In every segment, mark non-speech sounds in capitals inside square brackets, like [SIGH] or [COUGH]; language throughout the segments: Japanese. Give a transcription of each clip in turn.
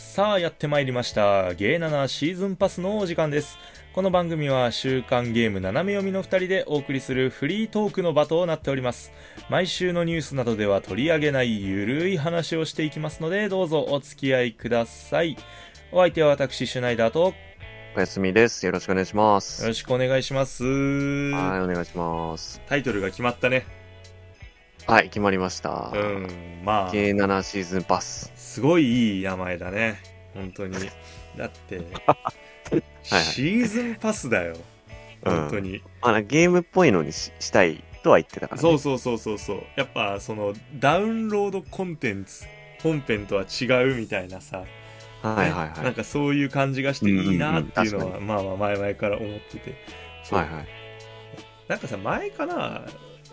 さあやってまいりました。ゲー7シーズンパスのお時間です。この番組は週刊ゲーム斜め読みの2人でお送りするフリートークの場となっております。毎週のニュースなどでは取り上げないゆるい話をしていきますのでどうぞお付き合いください。お相手は私シュナイダーと。よおやすみです。よろしくお願いします。ろしくお願いします。はい、お願いします。タイトルが決まったねはい、決まりました。うんまあ。K7 シーズンパス。すごいいい名前だね。本当に。[LAUGHS] だってはいシーズンパスだよ。うん。本当に、あのゲームっぽいのにししたいとは言ってたから、ね。そうそうそうそうそう。やっぱそのダウンロードコンテンツ本編とは違うみたいなさ、はいはいはい。なんかそういう感じがしていいなっていうのは、うんうんうん。まあまあ前々から思ってて。はいはい。なんかさ前かな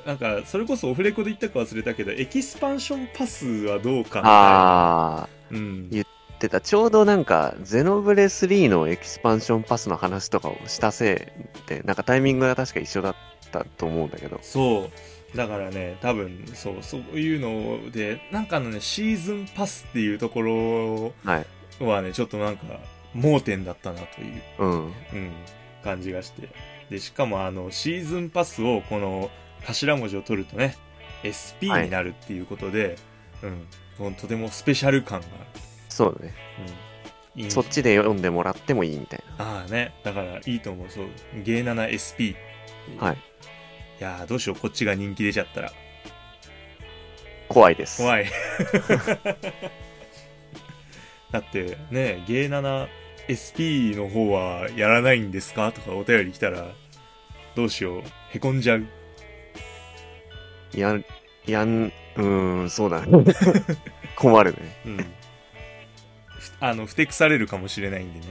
なんかそれこそオフレコで言ったか忘れたけどエキスパンションパスはどうかああ、うん言ってた。ちょうどなんか、ゼノブレ3のエキスパンションパスの話とかをしたせいで、なんかタイミングが確か一緒だったと思うんだけど。そうだからね多分そうそういうのでなんかあのねシーズンパスっていうところはい。はねちょっとなんか盲点だったなといううん。うん、感じがしてでしかもあのシーズンパスをこの頭文字を取るとね SP になるっていうことで、うんもうとてもスペシャル感があそうだね。る、うん、いい。そっちで読んでもらってもいいみたいああねだからいいと思うそう。ゲー 7SP な。はい。いやーどうしようこっちが人気出ちゃったら。怖いです。怖い。[LAUGHS] だってねゲー 7SP の方はやらないんですか？とかお便り来たらどうしようへこんじゃうやん、やん、うーん、そうだね。[LAUGHS] 困るね。うん。ふあの、ふてくされるかもしれないんでね。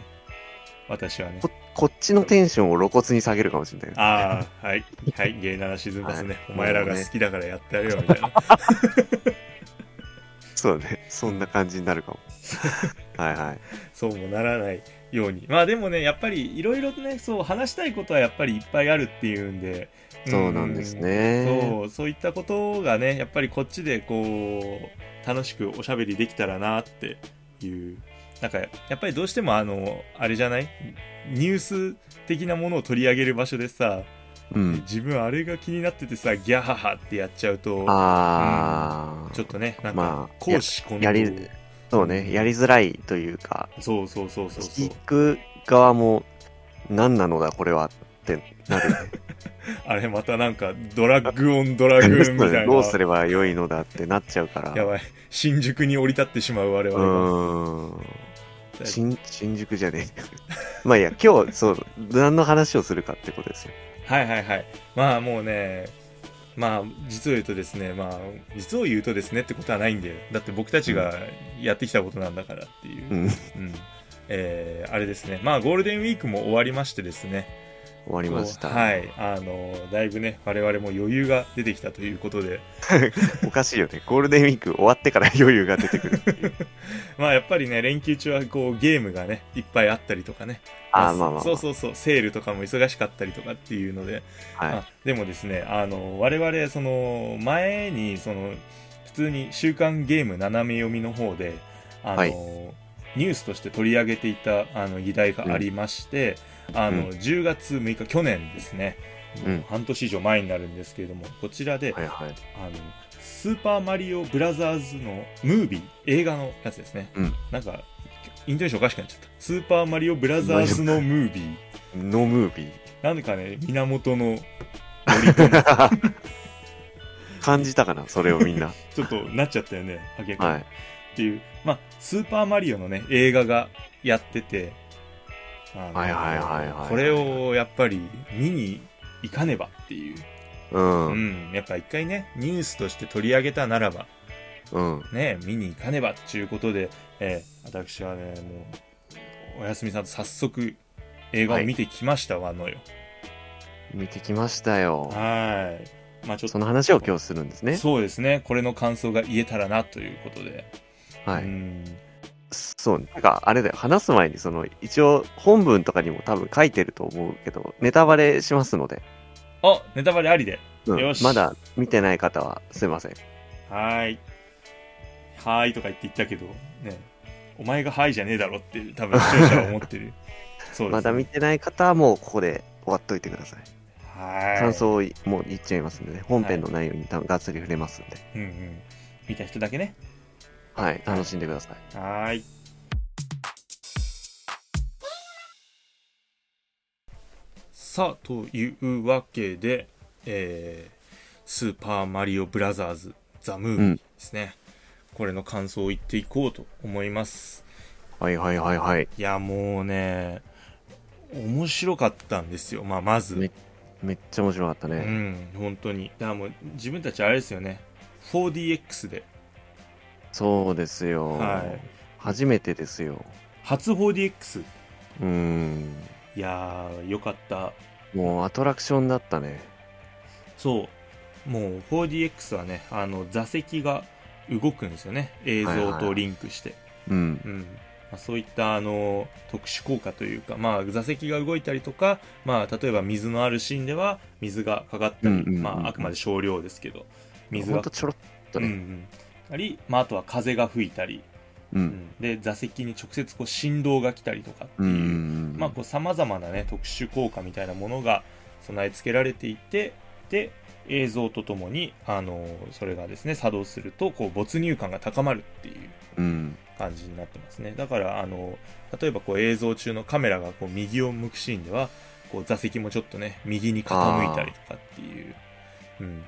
私はね。ここっちのテンションを露骨に下げるかもしれない。ああ、はい。はい、ゲイ7シーズンパスね。はいお前らが好きだからやってやるよ、みたいな。[LAUGHS] そうだね。そんな感じになるかも。[LAUGHS] はいはい。そうもならないように。まあでもね、やっぱりいろいろとね、そう、話したいことはやっぱりいっぱいあるっていうんで。そうなんですね。そう、そういったことがね、やっぱりこっちでこう、楽しくおしゃべりできたらなっていう。なんか、やっぱりどうしてもあの、あれじゃない？ニュース的なものを取り上げる場所でさ、うん。自分あれが気になっててさ、ギャハハってやっちゃうと、ああ、ちょっとね、なんかま、あ公私混同。ややりそうね。やりづらいというか、そうそうそうそうそう聞。く側も、何なのだこれはってなるね。[LAUGHS] [LAUGHS] あれまたなんか、ドラッグオンドラグーンみたいな。どうすればよいのだってなっちゃうから。やばい。新宿に降り立ってしまう我う々が。ーん。新新宿じゃねえ。[LAUGHS] まあいいや、今日、そう、何の話をするかってことですよ。はいはいはい。まあもうね、まあ実を言うとですね、まあ実を言うとですねってことはないんで、だって僕たちがやってきたことなんだからっていう。うん。うん。えー、あれですね。まあゴールデンウィークも終わりましてですね。終わりました。はい。あの、だいぶね、我々も余裕が出てきたということで、[LAUGHS] おかしいよね。ゴールデンウィーク終わってから余裕が出てくるっていう。[LAUGHS] まあやっぱりね、連休中はこうゲームがね、いっぱいあったりとかね。あーまあまあまあそうそうそう、セールとかも忙しかったりとかっていうので、はい。あでもですね、あの、我々、その、前に、その、普通に週刊ゲーム斜め読みの方で、あの、はいニュースとして取り上げていた、あの、議題がありまして、あの、うん10月6日、去年ですね、うん半年以上前になるんですけれども、こちらで、はいはい。あの、スーパーマリオブラザーズのムービー、映画のやつですね。うんなんか、イントネーションおかしくなっちゃった。スーパーマリオブラザーズのムービー。ノームービー。なんでかね、源の [LAUGHS] 感じたかなそれをみんな。[LAUGHS] ちょっとなっちゃったよね、はい。っていう、まあ、スーパーマリオのね、映画がやってて、はいはいはいはいこれをやっぱり見に行かねばっていう、うん。ううん。ん、やっぱ一回ね、ニュースとして取り上げたならば、ね、見に行かねばっていうことで、えー私はね、もう、おやすみさんと早速映画を見てきましたわのよ。見てきましたよ。はい。まあちょっと、その話を今日するんですね。そうですね、これの感想が言えたらなということで。はい。うんそう、なんか、あれだよ、話す前に、その、一応、本文とかにも多分書いてると思うけど、ネタバレしますので、あ、ネタバレありで。うんよしまだ見てない方は、すいません。はーい。はーいとか言って言ったけど、ね。お前がはいじゃねえだろって多分視聴者は思ってる [LAUGHS] そうです、まだ見てない方はもうここで終わっといてください。はい感想をもう言っちゃいますんでね。本編の内容に多分がっつり触れますんで。うんうん見た人だけねはい。楽しんでください。はーいさあというわけで、えースーパーマリオブラザーズザムービーですね、これの感想を言っていこうと思いますはいはいはいはい。いやもうね面白かったんですよまあまずめめっちゃ面白かったうね。ん本当にだからもう自分たちあれですよね 4DX でそうですよ。はい初めてですよ。初 4DX うーん。いやーよかったもうアトラクションだったね。そうもう 4DX はねあの座席が動くんですよね映像とリンクして、うん。うんまあ、そういったあの特殊効果というか、まあ、座席が動いたりとか、まあ、例えば水のあるシーンでは水がかかったり、まあ、あくまで少量ですけど水がほんとちょろっとね。うんうんたり、まあ、あとは風が吹いたり、う。うんんで座席に直接こう振動が来たりとかってういう、ん。まあ、こう様々なね特殊効果みたいなものが備え付けられていてで映像とともにあのそれがですね作動するとこう没入感が高まるっていううん。感じになってますねだからあの例えばこう映像中のカメラがこう右を向くシーンではこう座席もちょっとね右に傾いたりとかっていう、うん、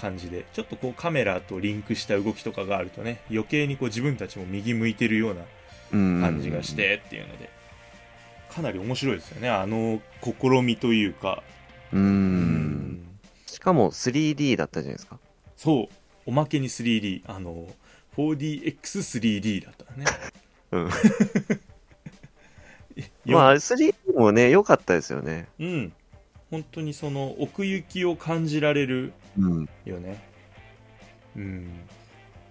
感じでちょっとこうカメラとリンクした動きとかがあるとね余計にこう自分たちも右向いてるようなうん。感じがし。てっていうので、かなり面白いですよねあの試みというかう。うんしかも 3D だったじゃないですか。そうおまけに 3D あの 4DX3D だったねうん。よ [LAUGHS] まあ、3D もね、良かったですよね。うん本当にその奥行きを感じられるうん。よねうん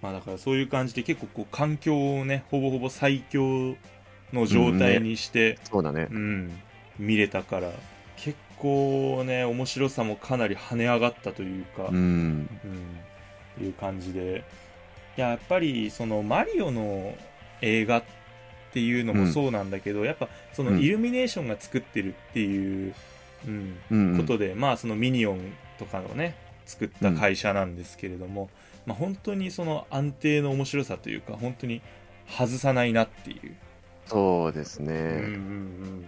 まあだからそういう感じで結構こう環境をねほぼほぼ最強の状態にして、そうだねう。ん、見れたから結構ね面白さもかなり跳ね上がったというか、うん。うんいう感じでいややっぱりそのマリオの映画っていうのもそうなんだけど、やっぱそのうんイルミネーションが作ってるっていう、うんうん。ことで、まあそのミニオンとかのね作った会社なんですけれども、まあ本当にその安定の面白さというか本当に外さないなっていう、そうですうんうんね。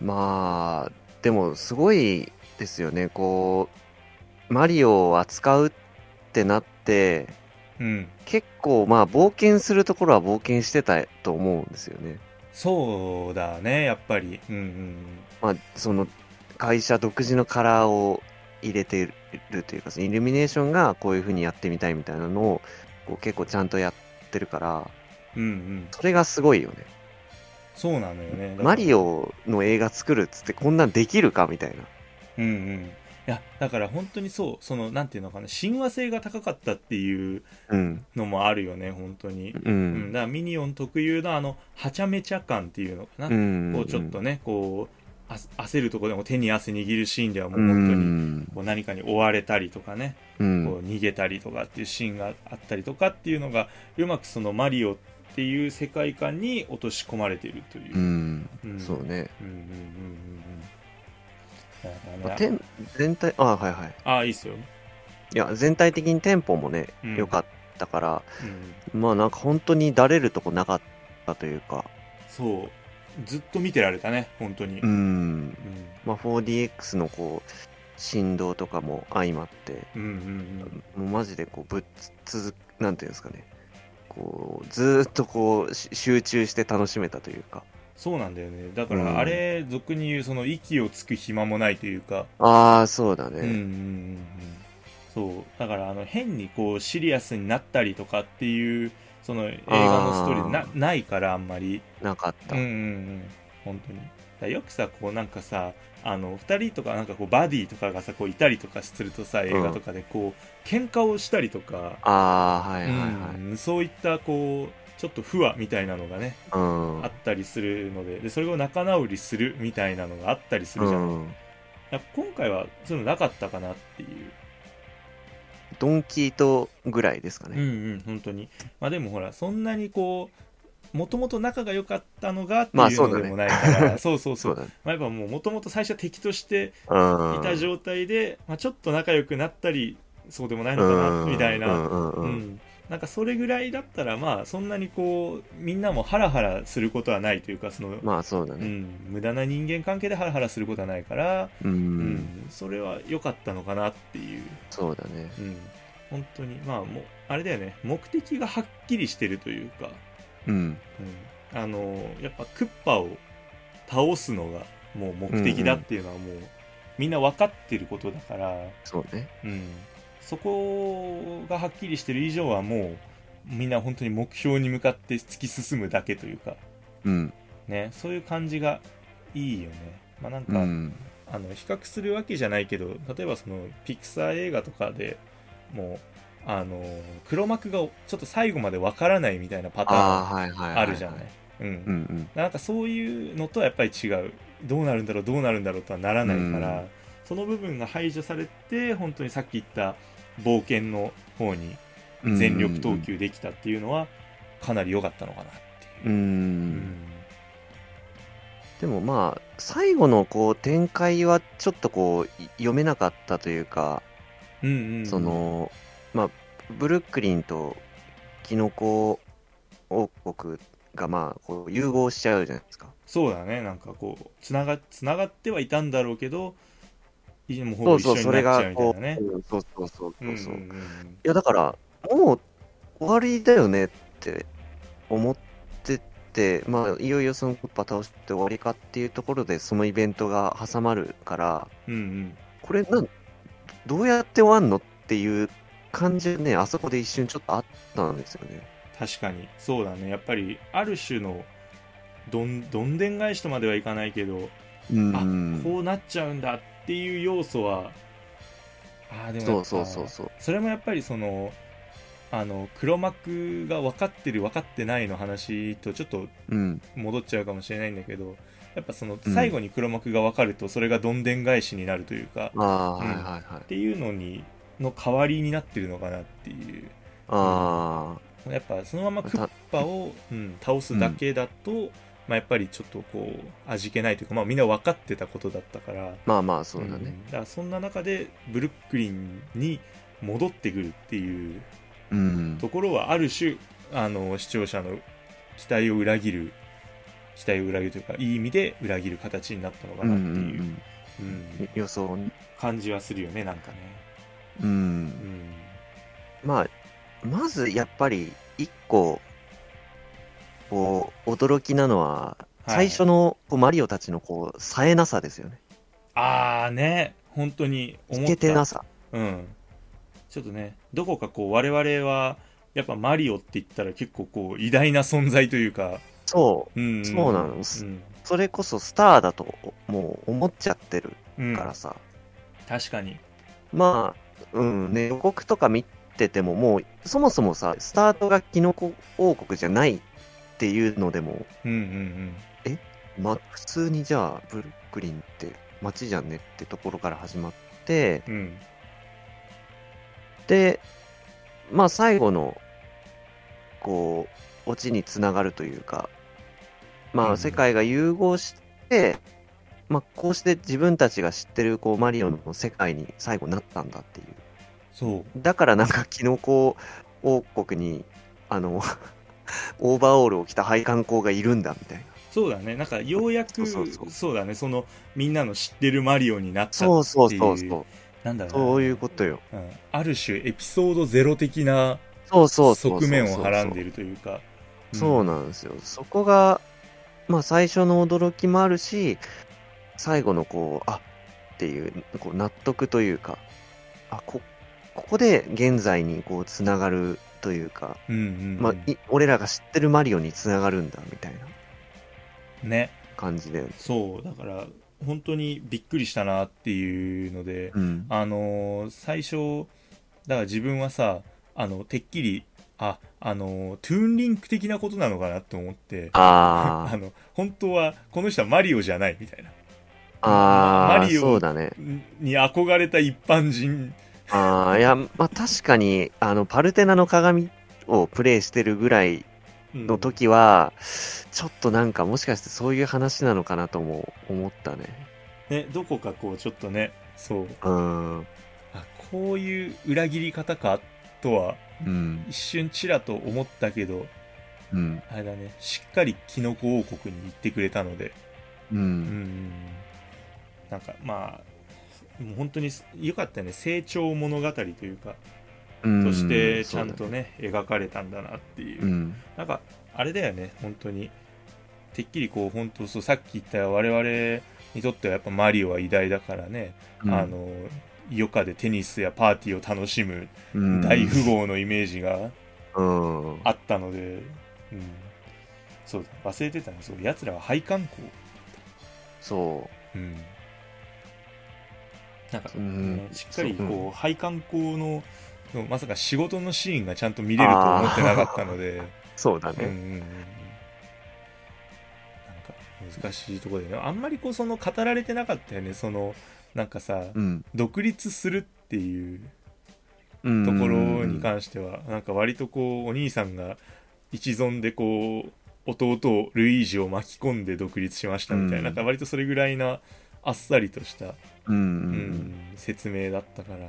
まあ、でもすごいですよね。こう、マリオを扱うってなって、うんうん、結構まあ冒険するところは冒険してたと思うんですよね。そうだねやっぱり、うんうんまあその会社独自のカラーを入れてるというか、そのイルミネーションがこういう風にやってみたいみたいなのをこう結構ちゃんとやってるから、うんうん、それがすごいよね。そうなのよね。マリオオの映画作るっつってこんなんできるかみたいな。うんうん。いやだから本当にそうそのなんていうのかな親和性が高かったっていううん。のもあるよね本当に、ううん、ん。だからミニオン特有のあのはちゃめちゃ感っていうのかな、うん。こうちょっとねこうあ焦るところでも手に汗握るシーンではもうう本当にん。こう何かに追われたりとかね、こうん。う逃げたりとかっていうシーンがあったりとかっていうのがうまくそのマリオっていう世界観に落とし込まれているというう、ん。うんそうね。うんうんうんうんうん。だからね天全体、あ、はいはい。あいいっすよ、いや、全体的にテンポもねうん、良かったから、うん、まあなんか本当にだれるとこなかったというか、そう。ずっと見てられたね本当に、ううん。ん。まあ 4DX のこう、振動とかも相まって、うんうんうん。もうマジでこうぶっつくなんていうんですかね。こうずーっとこうし集中して楽しめたというかそうなんだよね。だかうん。らあれ俗に言うその息をつく暇もないというか、ああそうだうんうんうねんうん。そう。だからあの変にこうシリアスになったりとかっていうその映画のストーリーでなないからあんまり。なかった、うんうんうん。本当に。だよくさこうなんかさあの2人とかなんかこうバディとかがさこういたりとかするとさ映画とかでこう喧嘩をしたりとか、ああはいはいはい。うん。そういったこうちょっと不和みたいなのがねうん。あったりするのででそれを仲直りするみたいなのがあったりするじゃん、うん。今回はそういうのなかったかなっていう。ドンキートぐらいですかうんうね。ん本当に。まあでもほらそんなにこうもともと仲が良かったのがっていうのでもないから、そうそうそうそう。[LAUGHS] だね。まあ、やっぱもうもともと最初は敵としてうん。いた状態で、まあ、ちょっと仲良くなったりそうでもないのかなみたいな、うんうんううん。うんん、なんかそれぐらいだったらまあそんなにこうみんなもハラハラすることはないというかその、まあそうだね。うん、無駄な人間関係でハラハラすることはないから、うん。うんそれは良かったのかなっていう、そうだね。うん、本当にまあもうあれだよね目的がはっきりしてるというか、うん。うん、あのやっぱクッパを倒すのがもう目的だっていうのはもう、みんな分かってることだから、そうね。うん、そこがはっきりしてる以上はもうみんな本当に目標に向かって突き進むだけというか、うん。ね、そういう感じがいいよね。まあなんか、うん。あの比較するわけじゃないけど例えばそのピクサー映画とかでもうあの黒幕がちょっと最後までわからないみたいなパターンはいはいはい。あるじゃない？うんうんうん。なんかそういうのとはやっぱり違うどうなるんだろうどうなるんだろうとはならないから、うんその部分が排除されて本当にさっき言った冒険の方に全力投球できたっていうのはかなり良かったのかなってう。いう。うでもまあ、最後のこう展開はちょっとこうい読めなかったというか、うんうんうんその、まあ、ブルックリンとキノコ王国がまあ、こう融合しちゃうじゃないですか。そうだねなんかこうつながつながってはいたんだろうけどいもうほぼそうそう、一緒になっちゃそれがこ、うみたいうなね。うんそうそうそううんそうう。いんうんや、だから、もう終わりだよねって思ってて、まあ、いよいよそのクッパ倒して終わりかっていうところで、そのイベントが挟まるから、うんうんこれなん、どうやって終わんのっていう感じね、あそこで一瞬ちょっとあったんですよね。確かにそうだねやっぱりある種のどんどんでん返しとまではいかないけど、うんあこうなっちゃうんだっていう要素はあーでもそうそうそうそう。それもやっぱりそのあの黒幕が分かってる分かってないの話とちょっとうん。戻っちゃうかもしれないんだけどやっぱそのうん最後に黒幕が分かるとそれがどんでん返しになるというか、ああ、うんはいはいはいっ。ていうのにの代わりになってるのかなっていうあやっぱそのままクッパを、うん、倒すだけだと、まあ、やっぱりちょっとこう味気ないというか、まあ、みんな分かってたことだったからあ、まあまあそうだね。んだからそんな中でブルックリンに戻ってくるっていううん。ところはある種あの視聴者の期待を裏切る期待を裏切るというかいい意味で裏切る形になったのかなっていう、んうんうん。予想ね。感じはするよねなんかね。うんう。んまあ、まずやっぱり一個、こう、驚きなのは、はい。最初のこうマリオたちのこう、冴えなさですよね。ああね。本当に思いった。けてなさ。うん、ちょっとねどこかこう我々はやっぱマリオって言ったら結構こう偉大な存在というか、そう。うんそうなのうん。それこそスターだともう思っちゃってるうん。からさ。確かに。まあ、うんね、予告とか見ててももう、そもそもさ、スタートがキノコ王国じゃないっていうのでも、うんうんまあ、普通にじゃあ、ブルックリンって街じゃんねってところから始まって、うん。うんで、まあ最後の、こう、オチにつながるというか、まうんあ世界が融合して、まあこうして自分たちが知ってるこうマリオの世界に最後なったんだっていう。そう。だからなんかキノコ王国に、あの、[LAUGHS] オーバーオールを着た配管工がいるんだみたいな。そうだねなんかようやくそうだねそのみんなの知ってるマリオになったっていうそうそうそうそう。なんだろうなそういうことよ。うんある種エピソードゼロ的な。側面をはらんでいるというかそうなんですよ。そこが、まあ最初の驚きもあるし、最後のこう、あっていう、こう納得というか、あ、こ、ここで現在にこうつながるというか、うんうんうんまあ、い俺らが知ってるマリオにつながるんだみたいなね感じで。そうだから本当にびっくりしたなっていうので、うん。あのー最初だから自分はさあのてっきりああのートゥーンリンク的なことなのかなって思ってあ [LAUGHS] あの本当はこの人はマリオじゃないみたいなあ、ああ、マリオ。に憧れた一般人ああ、いや、まあ確かに、あの、パルテナの鏡をプレイしてるぐらいの時は、ちょっとなんかもしかしてそういう話なのかなとも思ったね。ねどこかこうちょっとねそううん。あこういう裏切り方かとはうん。一瞬ちらと思ったけどうん。あれだねしっかりキノコ王国に行ってくれたのでう。うんんなんかまあもう本当に良かったよね。成長物語というか。うん。としてちゃんとそうね描かれたんだなっていう、うん。なんかあれだよね。本当に。てっきりこう本当そうさっき言った我々にとってはやっぱマリオは偉大だからね、うん。あの余暇でテニスやパーティーを楽しむうん。大富豪のイメージがうん。あったので、うん、そうだ。忘れてたね。そう奴らは配管工、そうん、なんか、うんねしっかりこう配管工ののまさか仕事のシーンがちゃんと見れるとは思ってなかったので。う。[LAUGHS] そうだね。んうんなんか難しいところでねあんまりこうその語られてなかったよねそのなんかさ、うん。独立するっていううん。ところに関しては、なんか割とこうお兄さんが一存でこう弟ルイージを巻き込んで独立しましたみたいな,、うんなんか割とそれぐらいなあっさりとした、うん。ううんん。説明だったから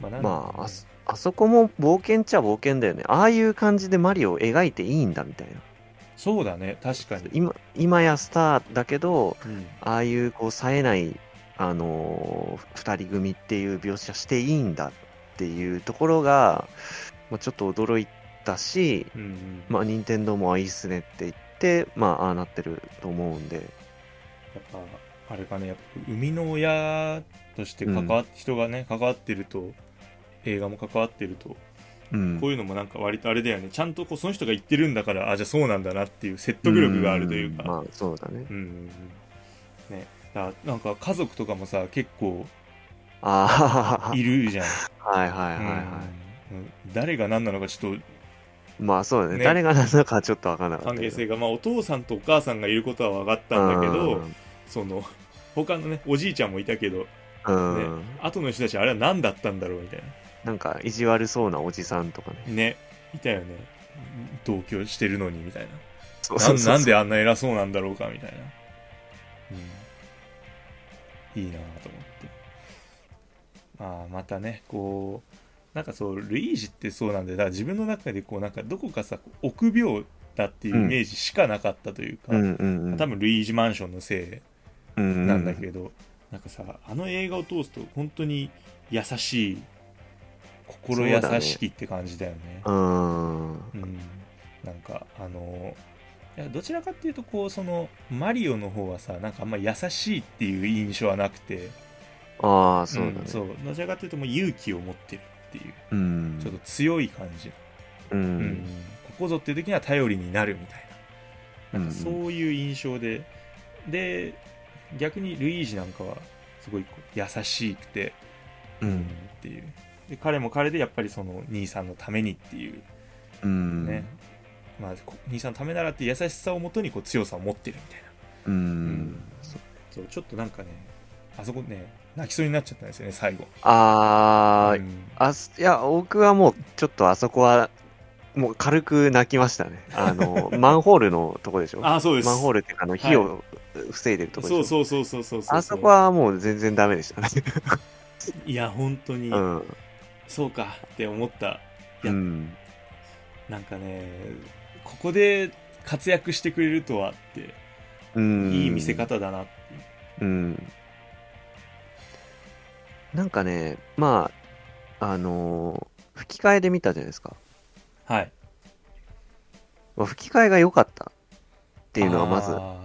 まあまあ、あそあそこも冒険っちゃ冒険だよね。ああいう感じでマリオを描いていいんだみたいな。そうだね確かに、今今やスターだけど、うんああいうこう冴えない、あのー二人組っていう描写していいんだっていうところが、まあ、ちょっと驚いたし、うんうんまあ、任天堂もあいいっすねって言って、まあ、ああなってると思うんで、やっぱあれかねやっぱ生みの親として関わっ、人がね関わってると映画も関わってるとうん。こういうのもなんか割とあれだよね。ちゃんとこうその人が言ってるんだからあじゃあそうなんだなっていう説得力があるというか。ん。まあ、そうだね。うん。うんうんね。だなんか家族とかもさ結構あいるじゃん、あ、はいはいはいはうん。うん。誰が何なのかちょっとい。まあそうだね。ね。誰が何だかちょっとわかんなかっ。関係性がまあお父さんとお母さんがいることは分かったんだけどその他のねおじいちゃんもいたけどうん、うねん。後の人たちあれは何だったんだろうみたいな。なんか意地悪そうなおじさんとかね。ねいたよね。同居してるのにみたいそうななんなんであんな偉そうなんだろうかみたいな、うん、いいなと思って。まあまたねこうなんかそうルイージってそうなんでだから自分の中でこうなんかどこかさ臆病だっていうイメージしかなかったというか、うんうんうん。多分ルイージマンションのせい分なんだけど、なんかさあの映画を通すと本当に優しい心優しきって感じだよね。うん。うん、なんかあのいやどちらかっていうとこうそのマリオの方はさなんかあんま優しいっていう印象はなくて。ああ、そうだね。ん。そう。どちらかっていうともう勇気を持ってるっていう。うん。ちょっと強い感じ、ううん。ん。ここぞっていう時には頼りになるみたいな。なんかうん。そういう印象で、で逆にルイージなんかはすごい優しくて、うん。っていう。で彼も彼でやっぱりその兄さんのためにっていう。うん。ね、まあ、こ兄さんのためならって優しさをもとにこう強さを持ってるみたいな。うん。そうちょっとなんかねあそこね泣きそうになっちゃったんですよね最後ああ、うんあすいや、僕はもうちょっとあそこは、もう軽く泣きましたね。あの、[LAUGHS] マンホールのとこでしょ？あそうですマンホールっていうか、あの、火を防いでるとこでしょ、そうそうそうそうそうそうあそこはもう全然ダメでしたね。[LAUGHS] いや本当に、うん。そうかって思ったいやうん。なんかねここで活躍してくれるとはってうん。いい見せ方だなってうん。なんかね、まあ、あのー吹き替えで見たじゃないですか。はい。まあ、吹き替えが良かったっていうのがまずあ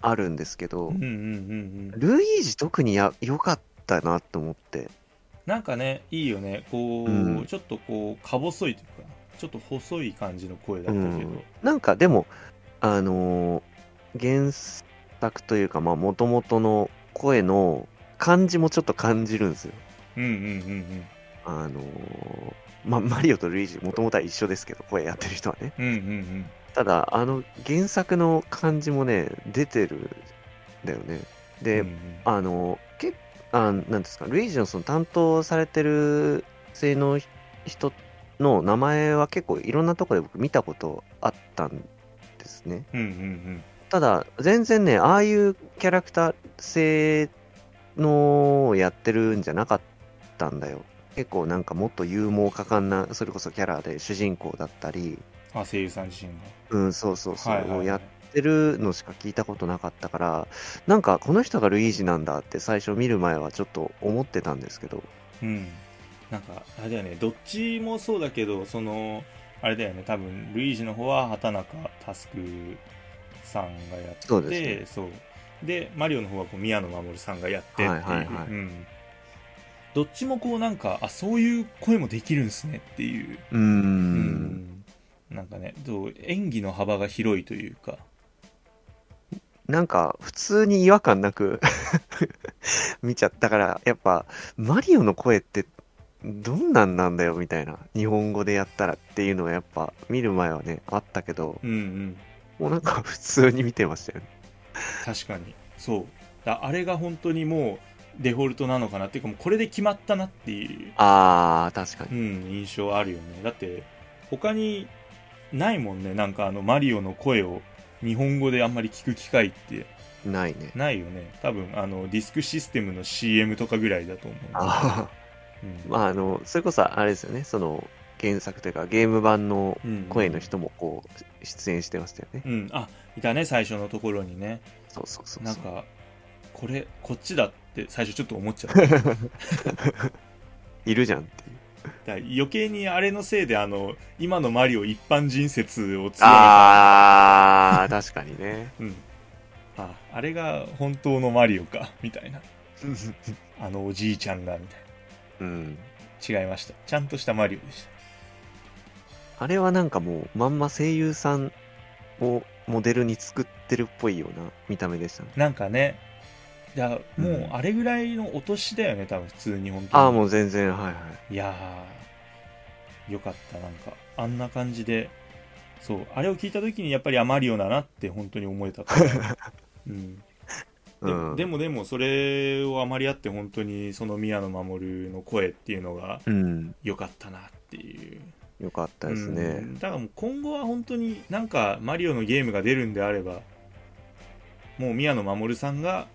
あるんですけどーうん、うんうんうん。ルイージ特にや良かったなと思って。なんかねいいよね。こう、うん。ちょっとこうか細いというかちょっと細い感じの声だったけど、うん、なんかでも、あのー原作というか、まあ、もともとの声の感じもちょっと感じるんですよ。うんうんうんあのーまあ、マリオとルイージ、もともとは一緒ですけど、声やってる人はね。うんうんうんただ、あの原作の感じもね、出てるんだよね。で、うんうんあの、けあなんですか、ルイージのその担当されてる性の人の名前は結構いろんなところで僕見たことあったんですね。うんうんただ、全然ね、ああいうキャラクター性のをやってるんじゃなかったんだよ。結構なんかもっと勇猛果敢な、それこそキャラで主人公だったり、うんあ声優さん自身が。うん、そうそうそう、はいはいはい。やってるのしか聞いたことなかったから、なんかこの人がルイージなんだって最初見る前はちょっと思ってたんですけど、うん。なんかあれだよね。どっちもそうだけどそのあれだよね。多分ルイージの方は畑中佑さんがやってそうですそうでマリオの方はこう宮野真守さんがやってっていう、はいはいはい。うん、どっちもこうなんかあそういう声もできるんですねっていう、うーん、うん。なんかねどう演技の幅が広いというか。なんか普通に違和感なく [LAUGHS] 見ちゃったから、やっぱマリオの声ってどんなんなんだよみたいな、日本語でやったらっていうのはやっぱ見る前はね、あったけど、うんうん。もうなんか普通に見てましたよね。確かに。そう。だあれが本当にもうデフォルトなのかなっていうかもうこれで決まったなっていう。あー、確かうに。ん、印象あるよね。だって他にないもんね。なんかあのマリオの声を日本語であんまり聞く機会って。ないね。ないよね。多分あのディスクシステムの CM とかぐらいだと思う、あうん。ー、まああの、それこそあれですよね、その原作というかゲーム版のうん声の人もこう出演してましたよね。うんあいたね最初のところにねそうそうそうそう。なんかこれこっちだって最初ちょっと思っちゃった [LAUGHS] いるじゃんっていう。ら余計にあれのせいであの今のマリオ一般人説を強めたあー、確かにね。[LAUGHS] うんああれが本当のマリオかみたいな [LAUGHS] あのおじいちゃんがみたいうん。な違いましたちゃんとしたマリオでしあれはなんかもう、まんま声優さんをモデルに作ってるっぽいような見た目でしたね。たなんかねいやもううんあれぐらいのお年だよね多分普通に本当にああ、もう全然、はいはい。いやーよかったなんかあんな感じでそうあれを聞いた時にやっぱりあマリオだなって本当に思えたから、[LAUGHS] うん、でうん。でもでもそれをあまりあって本当にその宮野真守の声っていうのがうん。良かったなっていうよかったですね。うんだからもう今後は本当になんかマリオのゲームが出るんであればもう宮野真守さんが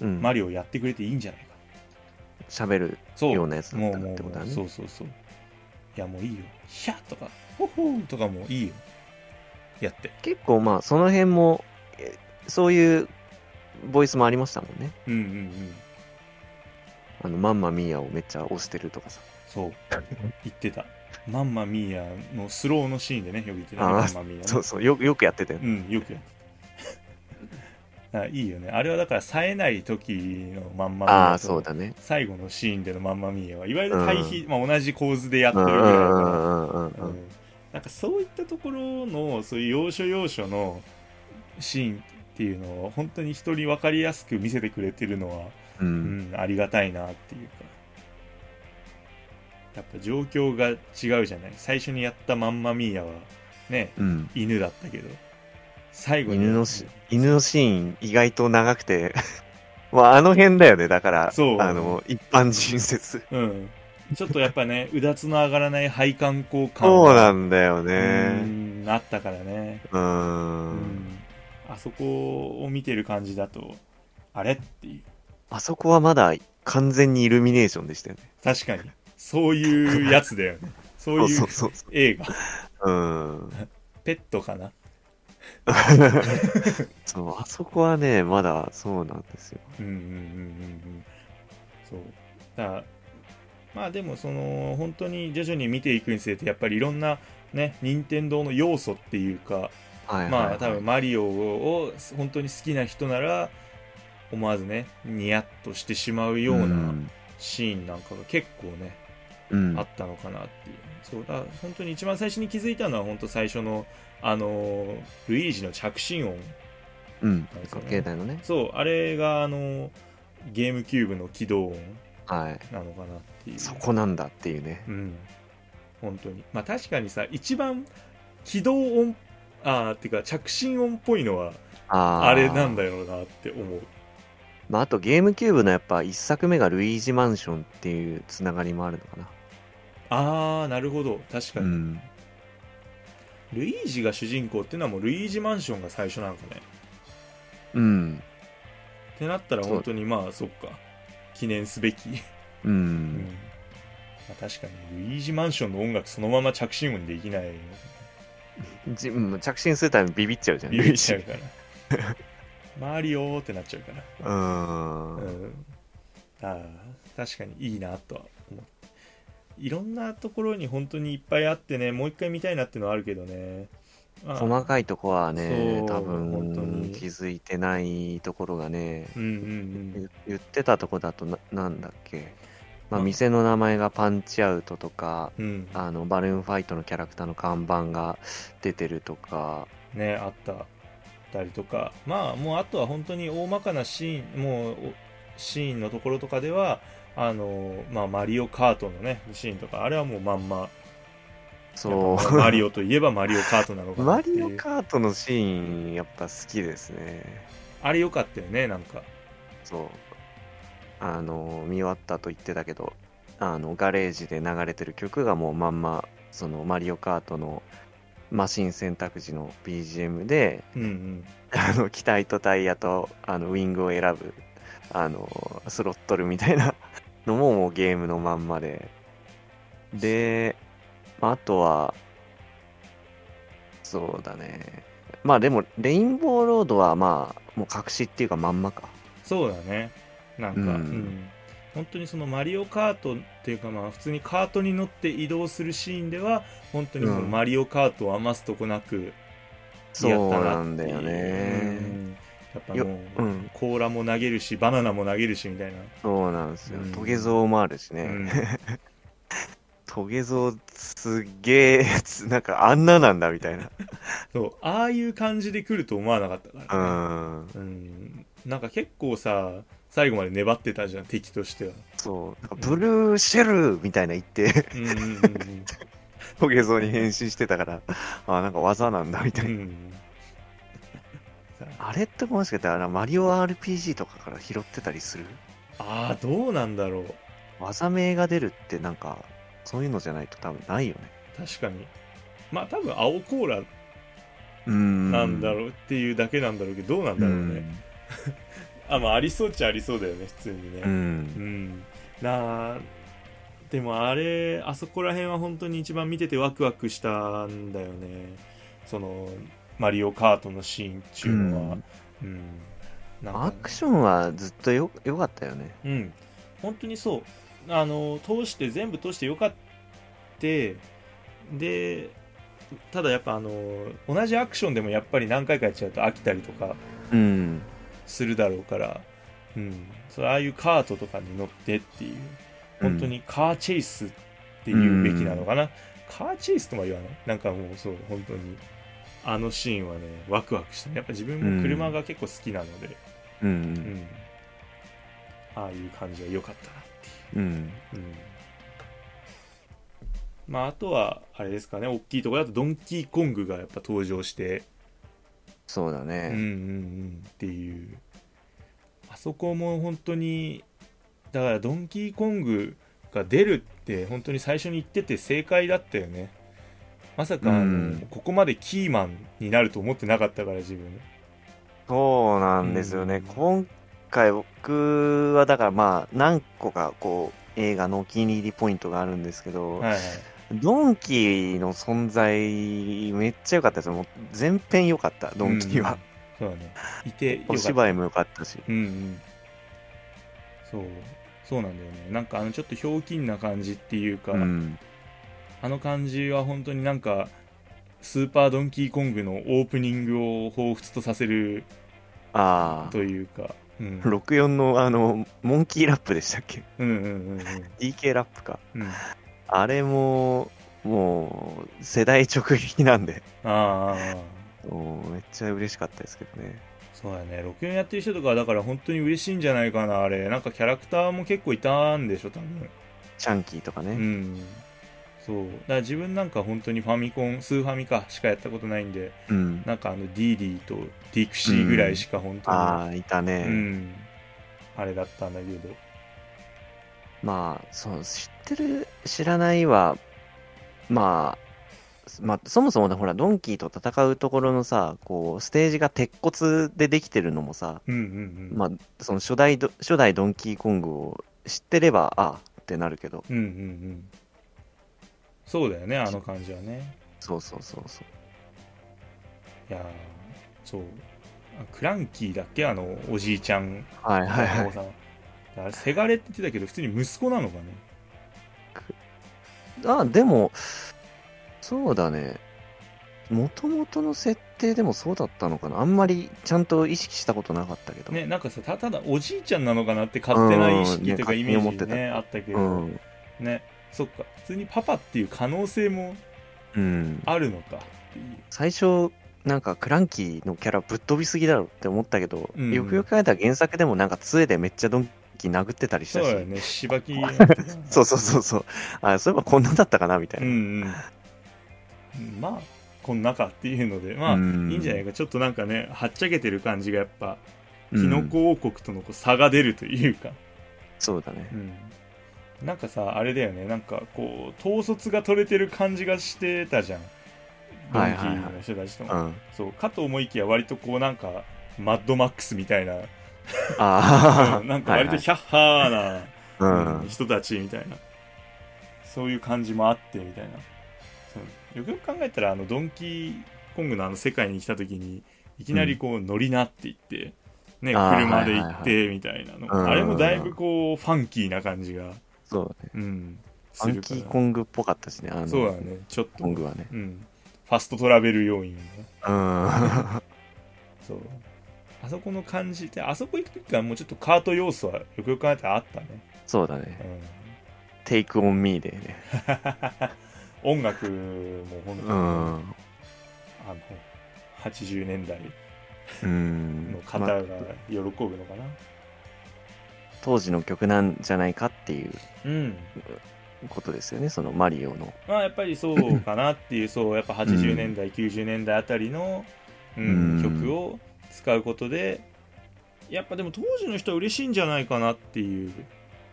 うん。マリオやってくれていいんじゃないか、喋るそうようなやつだったってことだね。そうそうそういやもういいよヒャッとかホッホーとかもいいよやって結構まあ、その辺も、えそういうボイスもありましたもんね。うんうんうんあの、マンマミーヤをめっちゃ押してるとかさ。そう。[LAUGHS] 言ってた。マンマミーヤのスローのシーンでねよく言ってたねマンマミーヤね。そうそう、よよくやってたよ。うね。んよくやってた。[LAUGHS] あいいよね。あれはだから冴えない時のまんまああ、そうだね。最後のシーンでのまんまミーヤはいわゆる対比、まあ、同じ構図でやってうんうるぐらいだからんうんうんうんううん。ん。なんかそういったところのそういう要所要所のシーンっていうのを本当に人に分かりやすく見せてくれてるのは、う。うんん、ありがたいなっていうか。やっぱ状況が違うじゃない。最初にやったまんまミーヤはねうん。犬だったけど。最後に犬のし犬のシーン意外と長くて、[LAUGHS] まあ、あの辺だよね。だから、そう。あの、一般人説。うん。ちょっとやっぱね [LAUGHS] うだつの上がらない配管工感そうがなんだようね。んあったからね。うん。あそこを見てる感じだとあれっていうあそこはまだ完全にイルミネーションでしたよね。確かにそういうやつだよね [LAUGHS] そういうそうそうそう映画そう。うん。ペットかな？[LAUGHS] そう、あそこはね、まだそうなんですよ。うんうんうんうんうんそうだまあでもその本当に徐々に見ていくにつれてやっぱりいろんなね任天堂の要素っていうかはいはい、はい。まあ多分マリオを本当に好きな人なら思わずねニヤッとしてしまうようなシーンなんかが結構ね、うん、あったのかなっていう。そうだ本当に一番最初に気づいたのは本当最初のあのールイージの着信音。うん。ですよね。携帯のね。そうあれがあのーゲームキューブの起動音。はい。なのかなっていう。そこなんだっていうね。うん。本当に。まあ確かにさ一番起動音あーっていうか着信音っぽいのはあれなんだよなって思うまあ、あとゲームキューブのやっぱ一作目がルイージマンションっていうつながりもあるのかな。ああなるほど。確かに、うん。ルイージが主人公っていうのはもうルイージマンションが最初なのかね。うん。ってなったら本当にまあそっか。記念すべき、う。うん。んまあ、確かにルイージマンションの音楽そのまま着信音できないじうん着信するためにビビっちゃうじゃん、ビビっちゃうからマリオーってなっちゃうから。うん。うん。ああ確かにいいなとは思って。いろんなところに本当にいっぱいあってねもう一回見たいなっていうのはあるけどね、まあ細かいとこはね多本当に。分気づいてないところがね、うんうん言言ってたとこだとななんだっけ、まあ、あ。店の名前がパンチアウトとかうんうん。あのバルーンファイトのキャラクターの看板が出てるとか。ねあったたりとかまあもうあとは本当に大まかなシーンもうおシーンのところとかではあのまあマリオカートのねシーンとかあれはもうまんま。そやっぱマリオといえばマリオカートなのうかなマリオカートのシーンやっぱ好きですね。あれ良かったよねなんか。そう。あの見終わったと言ってたけどあのガレージで流れてる曲がもうまんまそのマリオカートのマシン選択時の BGM でうんうん。あの機体とタイヤとあのウィングを選ぶあのスロットルみたいなのももうゲームのまんまで。でまああとはそうだね。まあでもレインボーロードはまあもう隠しっていうかまんまか。そうだね。なんか、ううんん本当にそのマリオカートっていうかまあ普通にカートに乗って移動するシーンでは本当にもううん。マリオカートを余すとこなくやそうったななんだよっていう。うねん。やっぱよもう、うん。甲羅も投げるしバナナも投げるしみたいな、そうなんですよ。うん。トゲゾウもあるしね、うん。[LAUGHS] トゲゾウすっげえつ [LAUGHS] なんかあんななんだみたいな。そうああいう感じで来ると思わなかったかうら、ね。ん。うん、なんか結構さ最後まで粘ってたじゃん敵としては。そう。なんかブルーシェルみたいな言ってうんうんうん。トゲゾウに変身してたからあなんか技なんだみたいな、うん [LAUGHS] あれってもしかしたらマリオ RPG とかから拾ってたりする？ああどうなんだろう。技名が出るってなんかそういうのじゃないと多分ないよね。確かに。まあ多分青コーラうん。なんだろうっていうだけなんだろうけどどうなんだろうね、あまあありそうっちゃありそうだよね普通にね。うん、ううん。んなあでもあれあそこら辺は本当に一番見ててワクワクしたんだよね。そのマリオカートのシーンっていうのは。うん、なんかアクションはずっとよよかったよね。うん。本当にそう。あの通して全部通してよかってでただやっぱあの同じアクションでもやっぱり何回かやっちゃうと飽きたりとか。うんするだろうから、うん、そうああいうカートとかに乗ってっていう。本当にカーチェイスっていうべきなのかな、カーチェイスとは言わない？なんかもうそう本当に。あのシーンはねワクワクしたね。やっぱ自分も車が結構好きなので、うん。ううん。ん。ああいう感じは良かったなっていう。うん。うん。まああとはあれですかね。大きいところだとドンキーコングがやっぱ登場してそうだうんうんうねん。っていう。あそこも本当にだからドンキーコングが出るって本当に最初に言ってて正解だったよね。まさかうん。ここまでキーマンになると思ってなかったから自分。そうなんですよね、うん。今回僕はだからまあ何個かこう映画のお気に入りポイントがあるんですけど、はいはいドンキーの存在めっちゃ良かったです。よもう全編良かった。ドンキーは、そうだね。いてお芝居も良かったし。うんうん。そう。そうなんだよね。なんかあのちょっとひょうきんな感じっていうか、うんあの感じは本当になんかスーパードンキーコングのオープニングを彷彿とさせるああというか、うん、64のあのモンキーラップでしたっけ？うんうんうん DK ラップか。うんうんあれももう世代直撃なんで。ああめっちゃ嬉しかったですけどね。そうだね。64やってる人とかはだから本当に嬉しいんじゃないかなあれ。なんかキャラクターも結構いたんでしょ多分。チャンキーとかね、うん。そう。だから自分なんか本当にファミコンスーファミかしかやったことないんで。うん。なんかあのディーディーとディクシーぐらいしか本当に、ああいたね、うん、あれだったんだけどまあ、そう、知ってる、知らないは、まあ、まあ、そもそもね、ほら、ドンキーと戦うところのさ、こう、ステージが鉄骨でできてるのもさ、うんうんうん。まあ、その初代ド、初代ドンキーコングを知ってれば、あってなるけど、うんうんうん。そうだよねあの感じはね。そうそうそうそう。いやーそう。あクランキーだっけ？あのおじいちゃん。はいはいはいあれせがれって言ってたけど普通に息子なのかね？あ、でも、そうだね。もともとの設定でもそうだったのかな。あんまりちゃんと意識したことなかったけど。ねなんかさたただおじいちゃんなのかなって勝手な意識とかイメージ勝手に思ってたねあったけど、うん。ねそっか普通にパパっていう可能性もうん。あるのかう最初、なんかクランキーのキャラぶっ飛びすぎだろって思ったけど、うんよくよく考えたら原作でもなんか杖でめっちゃドンキー殴ってたりしたし。そうだよね。しばきそうそうそうそう。あ、そういえばこんなんだったかなみたいうんな。うん。まあこんなかっていうので。まあ、うん。いいんじゃないか。ちょっとなんかねはっちゃけてる感じがやっぱうん。キノコ王国とのこう差が出るというか、そうだね。う。ん。なんかさあれだよね。なんかこう統率が取れてる感じがしてたじゃん。ドンキーの人たちとも、うん。そう。かと思いきや割とこうなんかマッドマックスみたいなああ。なんか割とはいヒャッハーな、人たちみたいな。そういう感じもあってみたいな。よくよく考えたらあのドンキーコングのあの世界に来た時にいきなりこう乗りなって言って、ね、車で行ってみたいなの、うん。あれもだいぶこうファンキーな感じが、そうだね。うん、ファンキーコングっぽかったしね。あのそうだね。ちょっと、コングはね。うん、ファストトラベル要因がうん。[LAUGHS] そうあそこの感じであそこ行く時からもうちょっとカート要素はよくよく考えたらあったね、そうだね。うんテイクオンミーでね。[LAUGHS] 音楽も本当に、うん。あの80年代うんの。方まあが喜ぶのかな、当時の曲なんじゃないかっていううんことですよね。そのマリオの。まあやっぱりそうかなっていうそうやっぱ80年代、90年代あたりの、うんうん曲を使うことでやっぱでも当時の人は嬉しいんじゃないかなっていう、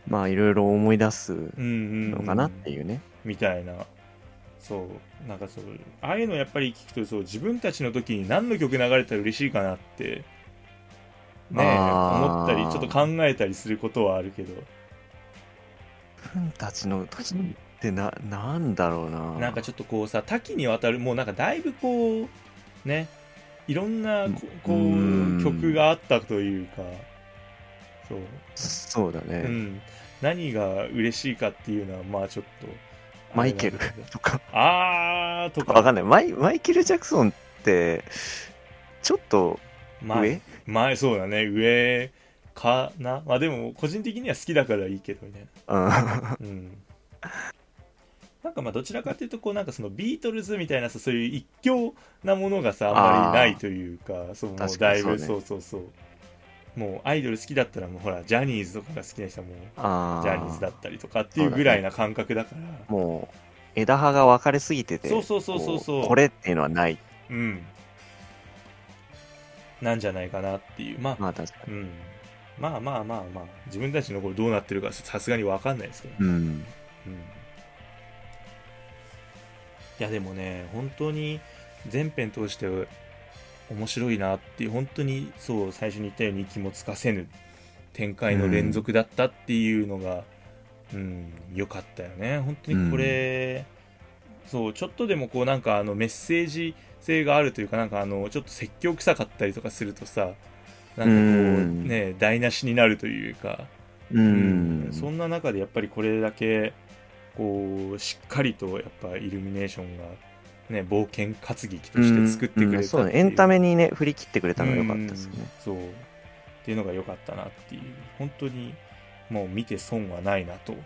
まあいろいろ思い出すうんうんうん。のかなっていうね。みたいな。そう。なんかそうああいうのやっぱり聞くとそう自分たちの時に何の曲流れたら嬉しいかなって。ね思ったりちょっと考えたりすることはあるけど。自分たちの時ってな、なんだろうな。なんかちょっとこうさ多岐にわたるもうなんかだいぶこうねいろんなここう曲があったというか。そう、そうだうね。ん、何が嬉しいかっていうのはまあちょっとマイケルとか。あーとか。わかんない。マイマイケル・ジャクソンって、ちょっとま上？前そうだね。上かな。まあでも個人的には好きだからいいけどみたいうん。なうんなんかまあどちらかというとこうなんかそのビートルズみたいなさそういう一強なものがさあんまりないというかそうもう確かだいぶにそうね。そうそうもうアイドル好きだったらもうほらジャニーズとかが好きな人はもジャニーズだったりとかっていうぐらいな感覚だから。もう、枝葉が分かれすぎてて、そうそうそうそうそう。ここれっていうのはない。うん。なんじゃないかなっていう。まあまあ確かに。うん。まあまあまあまあ。自分たちの頃どうなってるかさすがに分かんないですけど、うん。うんいやでもね本当に全編通して面白いなっていう本当にそう最初に言ったように気もつかせぬ展開の連続だったっていうのがうん良、かったよね。本当にこれ、そうちょっとでもこうなんかあのメッセージ性があるというかなんかあのちょっと説教臭かったりとかするとさなんかこううん。ね台無しになるというかうん。そんな中でやっぱりこれだけこうしっかりとやっぱイルミネーションが、ね、冒険活劇として作ってくれたう、うんそうね。エンタメにね、振り切ってくれたのが良かったですよね。うんそうっていうのが良かったなっていう本当にもう見て損はないなと、う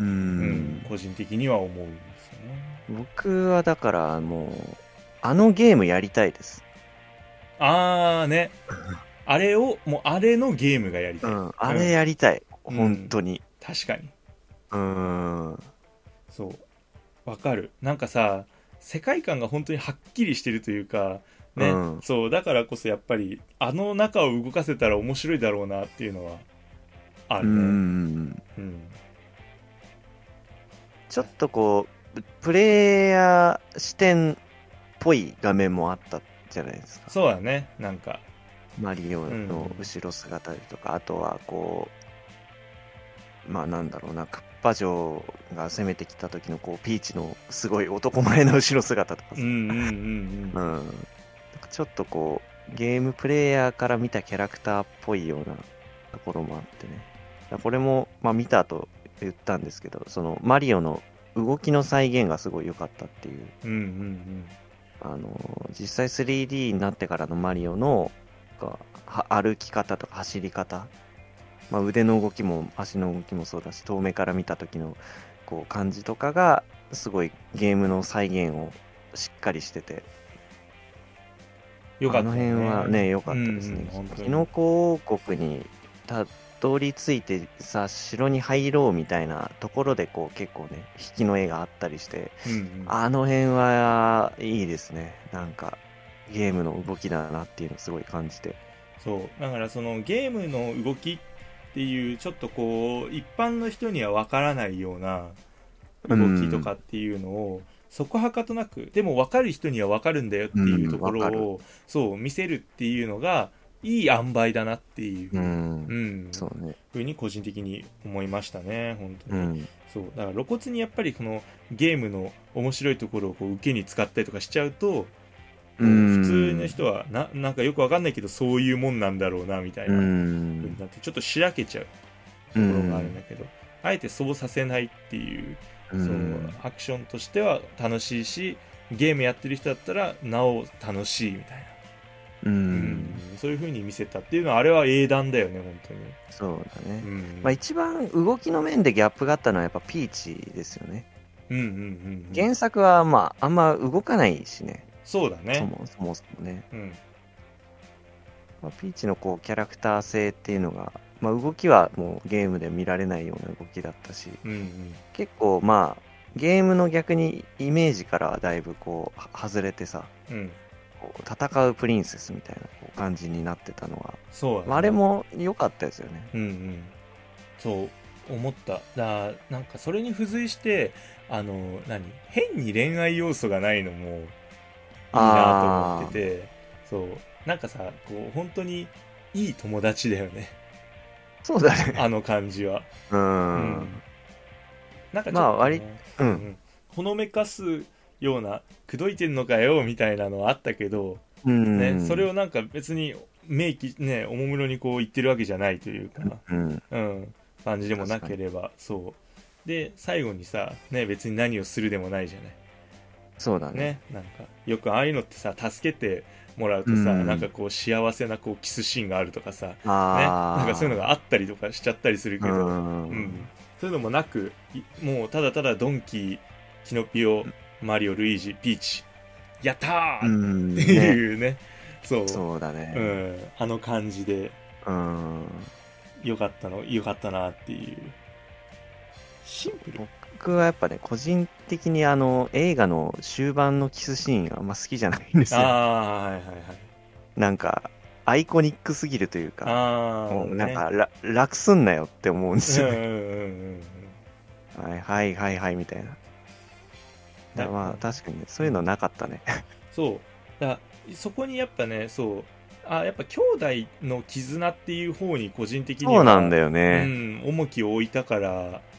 うんん。個人的には思うんですよね僕はだからもう、あのゲームやりたいです。ああねあれをもうあれのゲームがやりたい、うん。あれやりたい。うん本当に。確かにうん。そうわかるなん。かさ世界観が本当にはっきりしてるというかね、うん。そうだからこそやっぱりあの中を動かせたら面白いだろうなっていうのはあるねん。うん。ちょっとこう、プレイヤー視点っぽい画面もあったじゃないですか。そうだねなん。かマリオの後ろ姿とか、あとはこう、まあなん。だろうな、パ城が攻めてきた時のこう、ピーチのすごい男前の後ろ姿とかさ、ちょっとこう、ゲームプレイヤーから見たキャラクターっぽいようなところもあってね。これも、まあ見た後言ったんですけど、そのマリオの動きの再現がすごい良かったっていう。あの、実際 3D になってからのマリオの、歩き方とか走り方、まあ、腕の動きも足の動きもそうだし、遠目から見た時のこう感じとかが、すごいゲームの再現をしっかりしてて、よかったあの辺はね、良かったですね。うんキノコ王国にたどり着いてさ、城に入ろうみたいなところで、こう結構ね、引きの絵があったりして、うんうん。あの辺はいいですね。なんか、ゲームの動きだなっていうのをすごい感じて。そう。だからそのゲームの動きっていうちょっとこう一般の人にはわからないような動きとかっていうのを、そこはかとなくでも分かる人には分かるんだよっていうところうんそう見せるっていうのがいい塩梅だなっていう、ううんん。そうね。ふうに個人的に思いましたね本当に、うん。そうだから露骨にやっぱりこのゲームの面白いところをこう受けに使ったりとかしちゃうと、うん普通の人はななんかよくわかんないけどそういうもんなんだろうなみたいうな、風んに。なってちょっとしらけちゃうところがあるんだけど、あえてそうさせないっていう、うそのアクションとしては楽しいしゲームやってる人だったらなお楽しいみたいな、ううんん。そういう風に見せたっていうのはあれは英断だよね本当に、そうだね。うんまあ一番動きの面でギャップがあったのはやっぱピーチですよね。うんうんうんうん原作はまああんま動かないしね。そうだね。そもそもそもね。うん。まあ、ピーチのこうキャラクター性っていうのが、まあ動きはもうゲームで見られないような動きだったし、うんうん。結構まあゲームの逆にイメージからはだいぶこうは外れてさうん。戦うプリンセスみたいな感じになってたのは、そうだね。まあ、あれも良かったですよね。うんうん。そう思った。だなんかそれに付随してあの何？変に恋愛要素がないのもいいなと思っててそう。なんかさこう本当にいい友達だよね。そうだね。あの感じは。うん、うん。なんかちょっと、ねまあ割うん。うんほのめかすような口説いてんのかよみたいなのはあったけど、うん。ねそれをなんか別に明記ねおもむろにこう言ってるわけじゃないというか、うん。うん、感じでもなければそう。で最後にさ、ね、別に何をするでもないじゃないそうだね。ねなんかよくああいうのってさ助けてもらうとさ、うん。なんかこう幸せなこうキスシーンがあるとかさ、ね、なんかそういうのがあったりとかしちゃったりするけど、うん。うん。そういうのもなくいもうただただドンキーキノピオマリオルイージピーチやったーうんってねいうね,、そう。そうだね。うん、あの感じで。うん。よかったのよかったなっていう。シンプル僕はやっぱね個人的にあの映画の終盤のキスシーンがあんま好きじゃないんですよ。ああはいはいはい。なんかアイコニックすぎるというかもうなんか、ら楽すんなよって思うんですよね、うんうんうんうんはいはいはいはいみたいな。だまあ確かにねそういうのなかったね。そう。だそこにやっぱねそう。あやっぱ兄弟の絆っていう方に個人的にはそうなんだようねん、重きを置いたからうん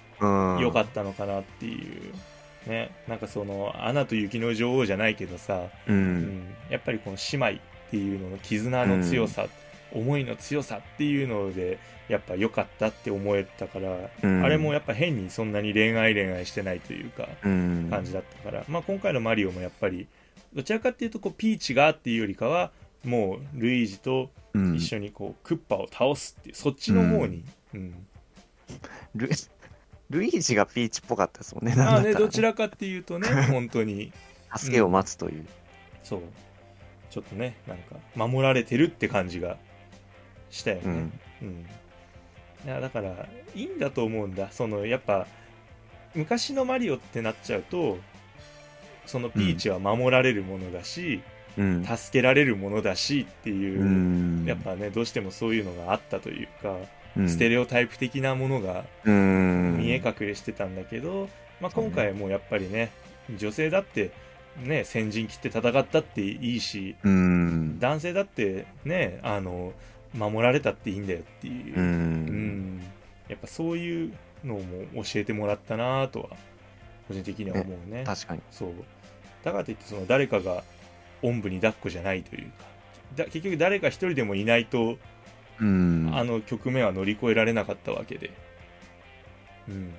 良かったのかなっていう、ね。なんかその「アナと雪の女王」じゃないけどさ、ううん。ん、やっぱりこの姉妹っていうのの絆の強さ、思いの強さっていうのでやっぱ良かったって思えたから、うん。あれもやっぱ変にそんなに恋愛恋愛してないというかうん。感じだったから、まあ、今回のマリオもやっぱりどちらかっていうとこうピーチがっていうよりかはもうルイージとうん。一緒にこうクッパを倒すっていうそっちの方に、うん。ルルイージがピーチっぽかったですもんねまあねどちらかっていうとね [LAUGHS] 本当に。助けを待つという、そう。ちょっとねなんか守られてるって感じがしたよね、うん。うん。いやだからいいんだと思うんだ。そのやっぱ昔のマリオってなっちゃうとそのピーチは守られるものだし、うん。助けられるものだしっていうう、ん。やっぱねどうしてもそういうのがあったというかうんステレオタイプ的なものがうん。見え隠れしてたんだけど、まあ、今回もやっぱりね女性だってね先陣切って戦ったっていいしうん。男性だってねあの守られたっていいんだよっていうう、うんん。やっぱそういうのも教えてもらったなとは個人的には思うね確かに。そうだからといってその誰かがおんぶに抱っこじゃないというかだ結局誰か一人でもいないと、うん。あの局面は乗り越えられなかったわけで、うん、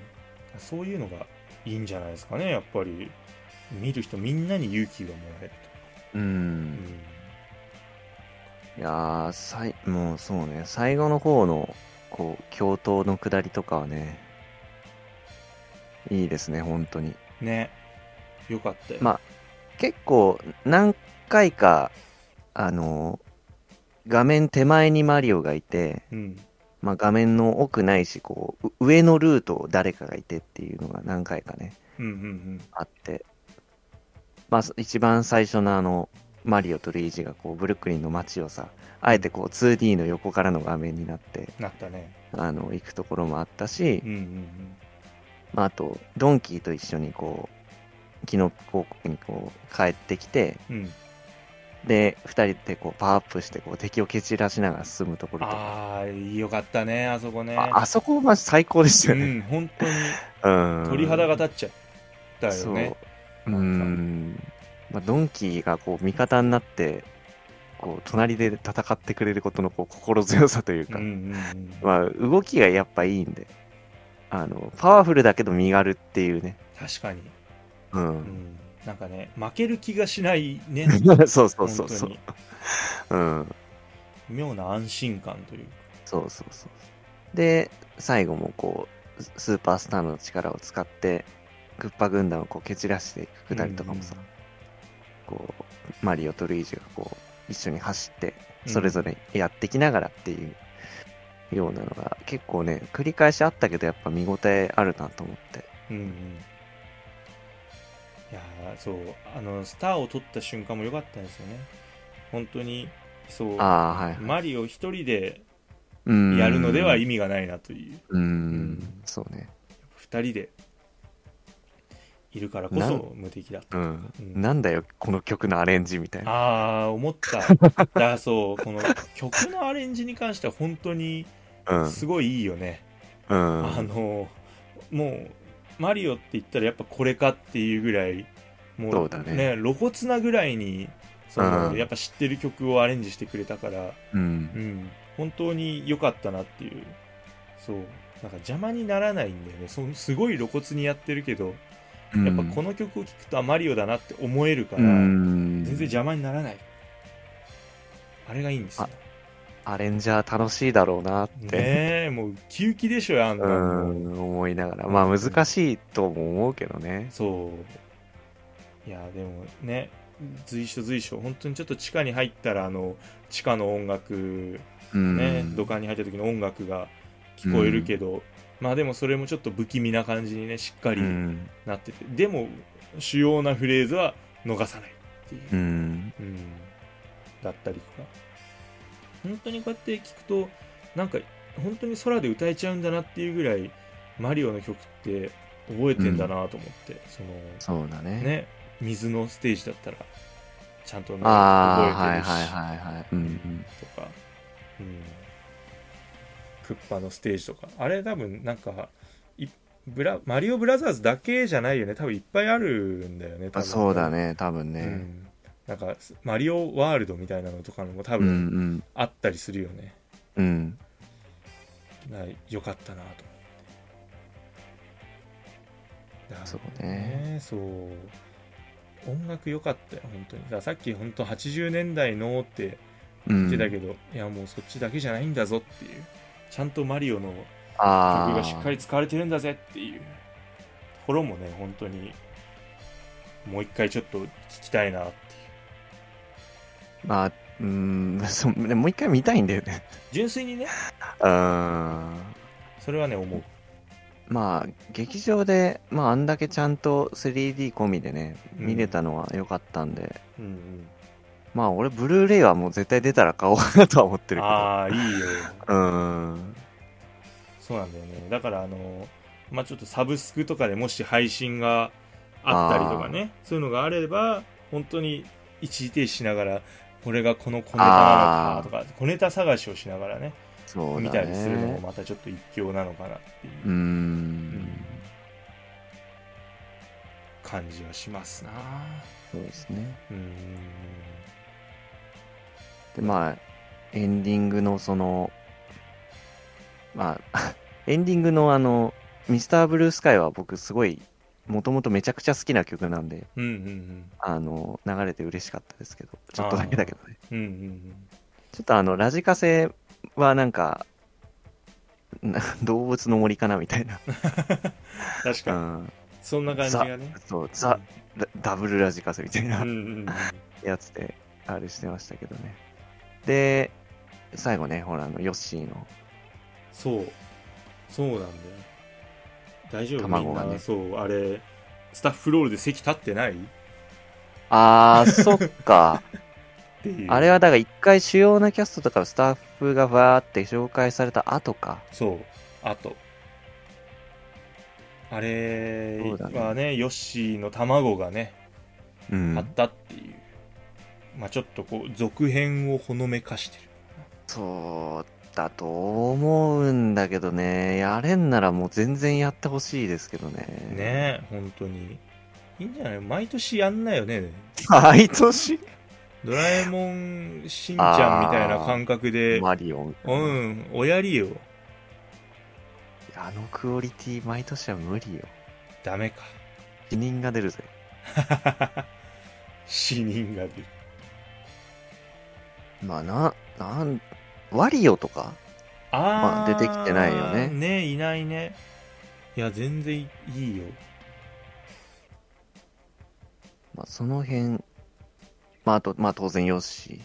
そういうのがいいんじゃないですかねやっぱり。見る人みんなに勇気がもらえるう。と、うん。ん。いやー、さい、もうそうね、最後の方の、こう、共闘の下りとかはね、いいですね、本当に。ね。よかったよ、ま結構、何回か、あの、画面手前にマリオがいて、うん。まあ、画面の奥ないし、こう、う上のルートを誰かがいてっていうのが何回かね、うんうんあって、まあ、一番最初のあの、マリオとルイージがこう、ブルックリンの街をさ、あえてこう、2D の横からの画面になって、うんなったね。あの、行くところもあったしうん、うんまあ、あと、ドンキーと一緒にこう、キノコ王国にこう、帰ってきて、うんうんで、二人でこう、パワーアップして、こう、敵を蹴散らしながら進むところとか。ああよかったねあそこねああそこは最高でしたよね。うん本当にうん。鳥肌が立っちゃったよそう。ねうーん。まあ、ドンキーがこう味方になって、こう隣で戦ってくれることのこう心強さというか、うんうんうんまあ動きがやっぱいいんで、あの、パワフルだけど身軽っていうね。確かに、う。うんん、なんかね負ける気がしないね [LAUGHS] そうそうそうそう。うん。妙な安心感というかそうそうそう。で、最後もこう、ススーパースターの力を使って、クッパ軍団をこう蹴散らしていくくだりとかもさ、こう、マリオとルイージがこう、一緒に走って、それぞれやってきながらっていうようなのが、結構ね、繰り返しあったけど、やっぱ見応えあるなと思って。うんうんいやーそうあのスターを取った瞬間も良かったですよね本当にそうはいはい。マリオ一人でうんやるのでは意味がないなといううん、んそうね。二人でいるからこそ無敵だったうん。うんなんだよ、この曲のアレンジみたいな。ああ思った [LAUGHS] だそうこの曲のアレンジに関しては本当にうん。すごいいいよね、うん。あのもうマリオって言ったらやっぱこれかっていうぐらいもそうだね。露骨なぐらいにその、うん。やっぱ知ってる曲をアレンジしてくれたから、うん。う。ん、本当に良かったなっていう。そう。なんか邪魔にならないんだよね。そすごい露骨にやってるけどやっぱこの曲を聴くとあマリオだなって思えるから、うん。全然邪魔にならない。あれがいいんですよアレンジャー楽しいだろうなって、ねえもうウキウキでしょあんな思いながら。まあ難しいとも思うけどね。そういやでもね随所随所本当にちょっと地下に入ったらあの地下の音楽うん。ね、土管に入った時の音楽が聞こえるけど、まあでもそれもちょっと不気味な感じにねしっかりうん。なってて、でも主要なフレーズは逃さないっていう、うん。うんだったりとか本当にこうやって聞くとなんか本当に空で歌えちゃうんだなっていうぐらいマリオの曲って覚えてんだなと思って、そのそうだね。ね水のステージだったらちゃんと覚えてるし、はいはいはい。うんうん。とか、うん、クッパのステージとかあれ多分なんかいブラマリオブラザーズだけじゃないよね多分いっぱいあるんだよね多分あそうだね、多分うね。ん、なんかマリオワールドみたいなのとかのも多うんう分ん。あったりするよね、うん。だからよかったなと思ってそうねそう音楽良かったよ本当にだからさっき本当80年代のってうん。言ってたけど、いやもうそっちだけじゃないんだぞっていうちゃんとマリオの。曲がしっかり使われてるんだぜっていうところもね本当にもう一回ちょっと聞きたいなっまあ、うん、[LAUGHS] そうでももう一回見たいんだよね。純粋にねうん。それはね思うまあ、劇場で、まあ、あんだけちゃんと 3D 込みでね、うん見れたのは良かったんで、うんまあ、俺、ブルーレイはもう絶対出たら買おうかなとは思ってうんるけど。ああいいようん。そうなんだよねだからあのまあちょっとサブスクとかでもし配信があったりとかねそういうのがあれば本当に一時停止しながらこれがこの小ネタなのかとか小ネタ探しをしながらねそうだね。見たりするのもまたちょっと一興なのかなっていううーん。感じはしますなそうですね。うんで、まあ、エンディングのその、まあ、[LAUGHS] エンディングのあの、ミスターブルースカイは僕すごい、もともとめちゃくちゃ好きな曲なんで、うんうんあの、流れて嬉しかったですけど、ちょっとだけだけどね。うんうんうん。ちょっとあの、ラジカセはなんか、な動物の森かなみたいな。う確かに。ん。そんな感じがね。そう、ザ、ダダブルラジカセみたいなうんうんうん。やつで、あれしてましたけどね。で、最後ね、ほら、あの、ヨッシーの、そう。そうなんだよ大丈夫？卵がね。みんなそうあれスタッフロールで席立ってない？っあー、そっか。[LAUGHS] あれはだから一回主要なキャストとかスタッフがバーって紹介された後か。そうあとあれそうだねはねヨッシーの卵がねうん。あったっていう、まあちょっとこう続編をほのめかしてる。そうだと思うんだけどね。やれんならもう全然やってほしいですけどね。ねえ本当にいいんじゃない？毎年やんなよね毎年？ドラえもんしんちゃんみたいな感覚でマリオン。うんおやりよあのクオリティ毎年は無理よ。ダメか死人が出るぜ。[LAUGHS] 死人が出るまあな、なん、ワリオとか？あー、まあ出てきてないよね。ねいないね。いや全然いいよ。まあその辺、まああと、まあ当然ヨッシ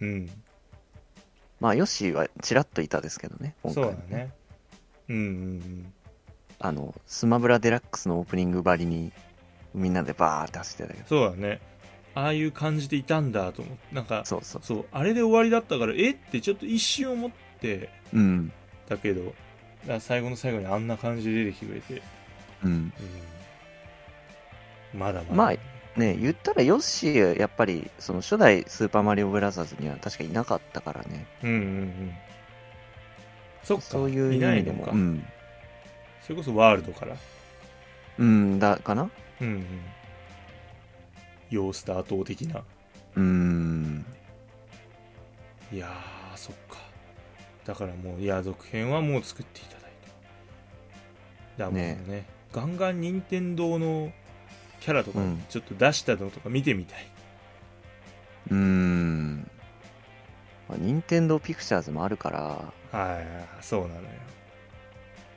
ー。うん。まあヨッシーはちらっといたですけどね、今回そうだね。うんうん。あの、スマブラデラックスのオープニングばりに、みんなでバーって走ってたけど。そうだねああいう感じでいたんだと思ってなんかそうそう。そうあれで終わりだったからえってちょっと一瞬思ってうん。だけど最後の最後にあんな感じで出てきてくれて、うん。うん、まだまだまあね言ったらヨッシー、やっぱり、その初代スーパーマリオブラザーズには確かいなかったからね。うんうんうんそっかそういう意味でも。いないのかうん。それこそワールドからうん、だ、かなうんうんヨースター島的な。うん。いやーそっか。だからもういや続編はもう作っていただいて。だもうね。ね。ガンガン任天堂のキャラとかうん。ちょっと出したのとか見てみたい、うん。まあ、任天堂ピクチャーズもあるから、はいそうなのよ。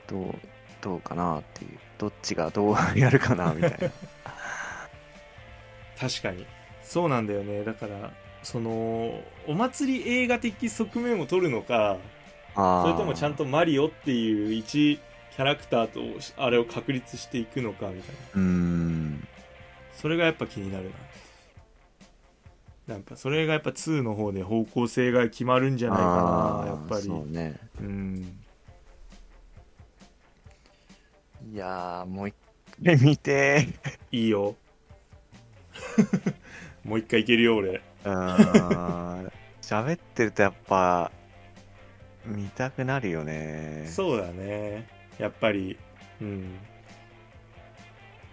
どう、どうかなっていう。どっちがどう [LAUGHS] やるかなみたいな。[LAUGHS] 確かに。そうなんだよね。だからそのお祭り映画的側面を取るのかあそれともちゃんと。とマリオっていう一キャラクターとあれを確立していくのかみたいな。うん。それがやっぱ気になるな。やっぱそれがやっぱ2の方で方向性が決まるんじゃないかなやっぱり。そうね。うん。いやー、もう一回見ていいよ [LAUGHS] もう一回いけるよ俺ー。うん。喋ってるとやっぱ、見たくなるよね。そうだねやっぱりうん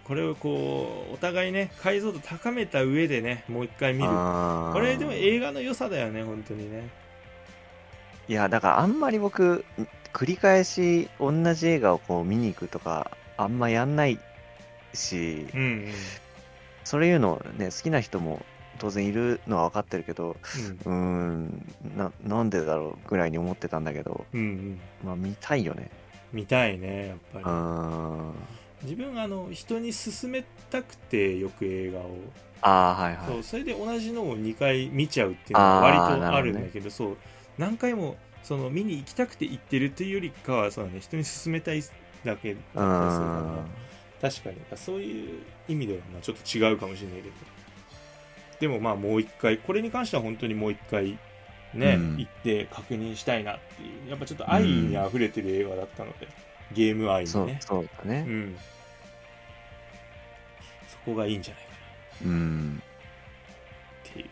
これをこうお互いね解像度高めた上でねもう一回見るあーこれでも映画の良さだよね本当にねいや、だからあんまり僕、繰り返し同じ映画をこう見に行くとか、あんまやんないし、うんうんそういうのね、好きな人も当然いるのは分かってるけど、うーん、な、なんでだろうぐらいに思ってたんだけど、うんうんまあ見たいよね。見たいねやっぱり。自分あの人に勧めたくてよく映画を、ああ、はいはい。そうそれで同じのを2回見ちゃうっていうのが割とあるんだけどそう何回もその見に行きたくて行ってるというよりかはそうだ、ね、人に勧めたいだけだったりするうからん。確かにそういう意味ではまあちょっと違うかもしれないけど。でもまあもう一回これに関しては本当にもう一回ね、うん。行って確認したいなっていう。やっぱちょっと愛にあふれてる映画だったので、ゲーム愛にね。そうだね。うん。そこがいいんじゃないかな。うん。っていう。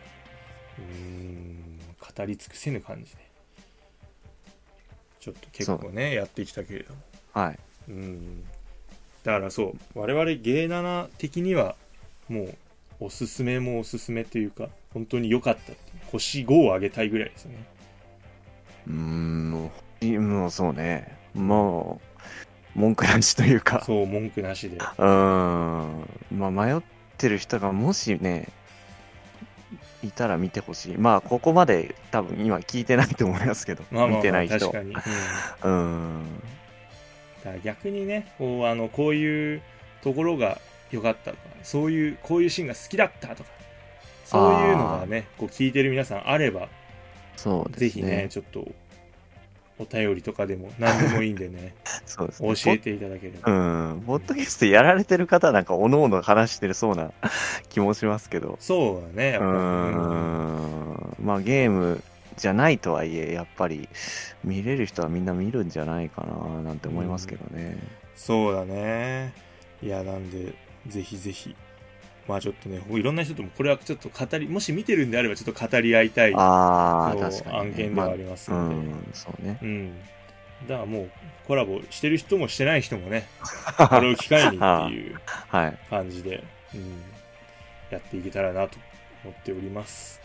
うーん語り尽くせぬ感じで。ちょっと結構ねやってきたけれども。はい。うんだからそう我々ゲイナナ的にはもうおすすめもおすすめというか本当に良かった星5を上げたいぐらいですよね。うーんもういもうそうね。もう文句なしというか。そう文句なしで。うーん。まあ迷ってる人がもしねいたら見てほしい。まあここまで多分今聞いてないと思いますけど、まあまあ、まあ、見てない人。確かに、うん、だから逆にねこうあのこういうところが良かったとかそういうこういうシーンが好きだったとかそういうのがねこう聞いてる皆さんあればそうですね。ぜひねちょっとお便りとかでも何でもいいんでね [LAUGHS] そうですね。教えていただければ。うん。ポッドキャストやられてる方なんかおのおの話してるそうな気もしますけど。そうだねやっぱ。り、うん。まあゲームじゃないとはいえやっぱり見れる人はみんな見るんじゃないかななんて思いますけどね、そうだね。いやなんでぜひぜひまあちょっとねいろんな人ともこれはちょっと語りもし見てるんであればちょっと語り合いたいああ確かに、ね、案件ではありますまあので、うんそうね。うん。だからもうコラボしてる人もしてない人もね [LAUGHS] これを機会にっていう [LAUGHS] はい。感じで、うん、やっていけたらなと思っております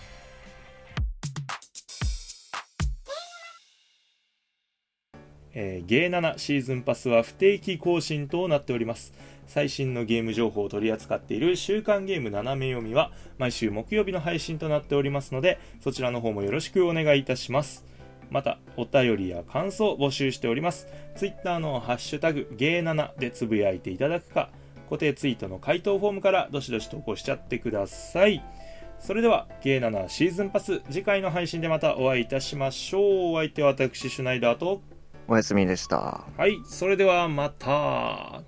えー、ゲー7シーズンパスは不定期更新となっております。最新のゲーム情報を取り扱っている週刊ゲーム斜め読みは毎週木曜日の配信となっておりますのでそちらの方もよろしくお願いいたします。またお便りや感想を募集しております。ツイッターのハッシュタグゲー7でつぶやいていただくか固定ツイートの回答フォームからどしどし投稿しちゃってください。それではゲー7シーズンパス次回の配信でまたお会いいたしましょう。お相手は私シュナイダーとおやすみでした。はいそれではまた。